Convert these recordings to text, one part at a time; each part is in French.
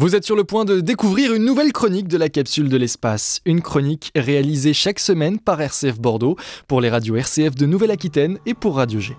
Vous êtes sur le point de découvrir une nouvelle chronique de la capsule de l'espace. Une chronique réalisée chaque semaine par RCF Bordeaux pour les radios RCF de Nouvelle-Aquitaine et pour Radio G.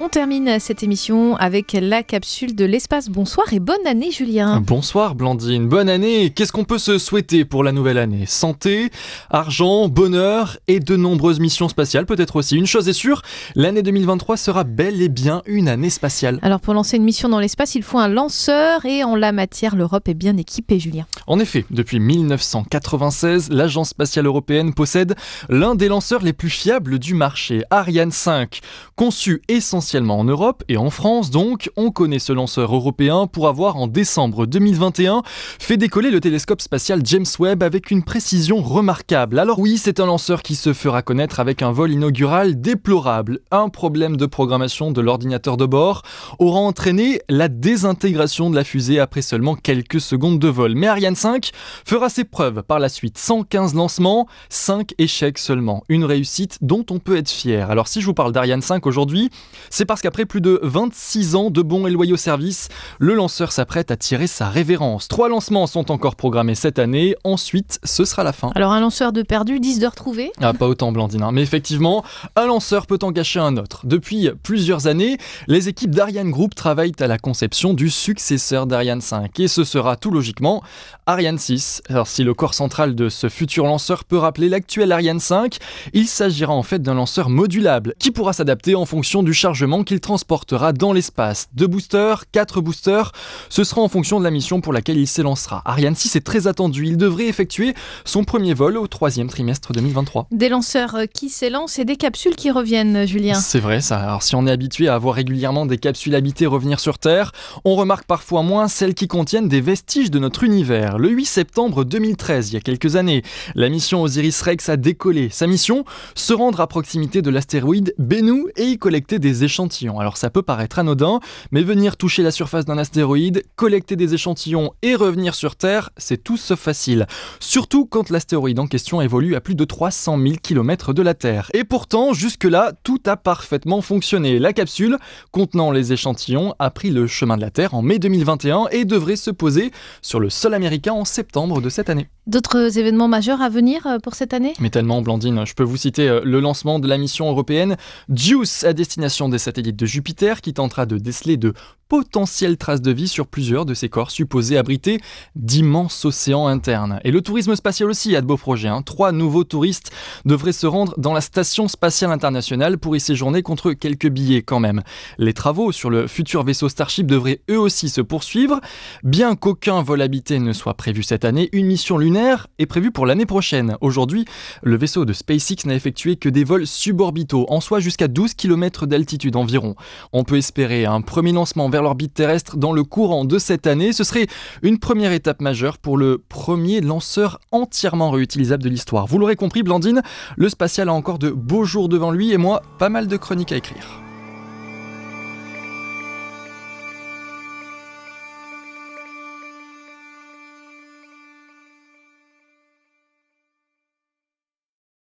On termine cette émission avec la capsule de l'espace. Bonsoir et bonne année Julien. Bonsoir Blandine, bonne année. Qu'est-ce qu'on peut se souhaiter pour la nouvelle année? Santé, argent, bonheur et de nombreuses missions spatiales peut-être aussi. Une chose est sûre, l'année 2023 sera bel et bien une année spatiale. Alors pour lancer une mission dans l'espace, il faut un lanceur et en la matière, l'Europe est bien équipée Julien. En effet, depuis 1996, l'Agence spatiale européenne possède l'un des lanceurs les plus fiables du marché, Ariane 5, conçu essentiellement en Europe et en France donc, on connaît ce lanceur européen pour avoir en décembre 2021 fait décoller le télescope spatial James Webb avec une précision remarquable. Alors oui, c'est un lanceur qui se fera connaître avec un vol inaugural déplorable. Un problème de programmation de l'ordinateur de bord aura entraîné la désintégration de la fusée après seulement quelques secondes de vol. Mais Ariane 5 fera ses preuves par la suite. 115 lancements, 5 échecs seulement. Une réussite dont on peut être fier. Alors si je vous parle d'Ariane 5 aujourd'hui, c'est parce qu'après plus de 26 ans de bons et loyaux services, le lanceur s'apprête à tirer sa révérence. Trois lancements sont encore programmés cette année, ensuite ce sera la fin. Alors un lanceur de perdu, 10 de retrouvé Ah pas autant Blandine, hein. mais effectivement, un lanceur peut en cacher un autre. Depuis plusieurs années, les équipes d'Ariane Group travaillent à la conception du successeur d'Ariane 5 et ce sera tout logiquement Ariane 6. Alors si le corps central de ce futur lanceur peut rappeler l'actuel Ariane 5, il s'agira en fait d'un lanceur modulable qui pourra s'adapter en fonction du chargement qu'il transportera dans l'espace. Deux boosters, quatre boosters, ce sera en fonction de la mission pour laquelle il s'élancera. Ariane 6 est très attendu, il devrait effectuer son premier vol au troisième trimestre 2023. Des lanceurs qui s'élancent et des capsules qui reviennent, Julien. C'est vrai ça, alors si on est habitué à avoir régulièrement des capsules habitées revenir sur Terre, on remarque parfois moins celles qui contiennent des vestiges de notre univers. Le 8 septembre 2013, il y a quelques années, la mission Osiris-Rex a décollé. Sa mission, se rendre à proximité de l'astéroïde Bennu et y collecter des échantillons alors ça peut paraître anodin, mais venir toucher la surface d'un astéroïde, collecter des échantillons et revenir sur Terre, c'est tout sauf facile. Surtout quand l'astéroïde en question évolue à plus de 300 000 km de la Terre. Et pourtant, jusque-là, tout a parfaitement fonctionné. La capsule, contenant les échantillons, a pris le chemin de la Terre en mai 2021 et devrait se poser sur le sol américain en septembre de cette année. D'autres événements majeurs à venir euh, pour cette année? Mais tellement, Blandine. Je peux vous citer euh, le lancement de la mission européenne JUICE à destination des satellite de Jupiter qui tentera de déceler de potentielles traces de vie sur plusieurs de ces corps supposés abriter d'immenses océans internes. Et le tourisme spatial aussi a de beaux projets. Hein. Trois nouveaux touristes devraient se rendre dans la Station spatiale internationale pour y séjourner contre quelques billets quand même. Les travaux sur le futur vaisseau Starship devraient eux aussi se poursuivre. Bien qu'aucun vol habité ne soit prévu cette année, une mission lunaire est prévue pour l'année prochaine. Aujourd'hui, le vaisseau de SpaceX n'a effectué que des vols suborbitaux, en soi jusqu'à 12 km d'altitude environ. On peut espérer un premier lancement vers l'orbite terrestre dans le courant de cette année. Ce serait une première étape majeure pour le premier lanceur entièrement réutilisable de l'histoire. Vous l'aurez compris, Blandine, le spatial a encore de beaux jours devant lui et moi, pas mal de chroniques à écrire.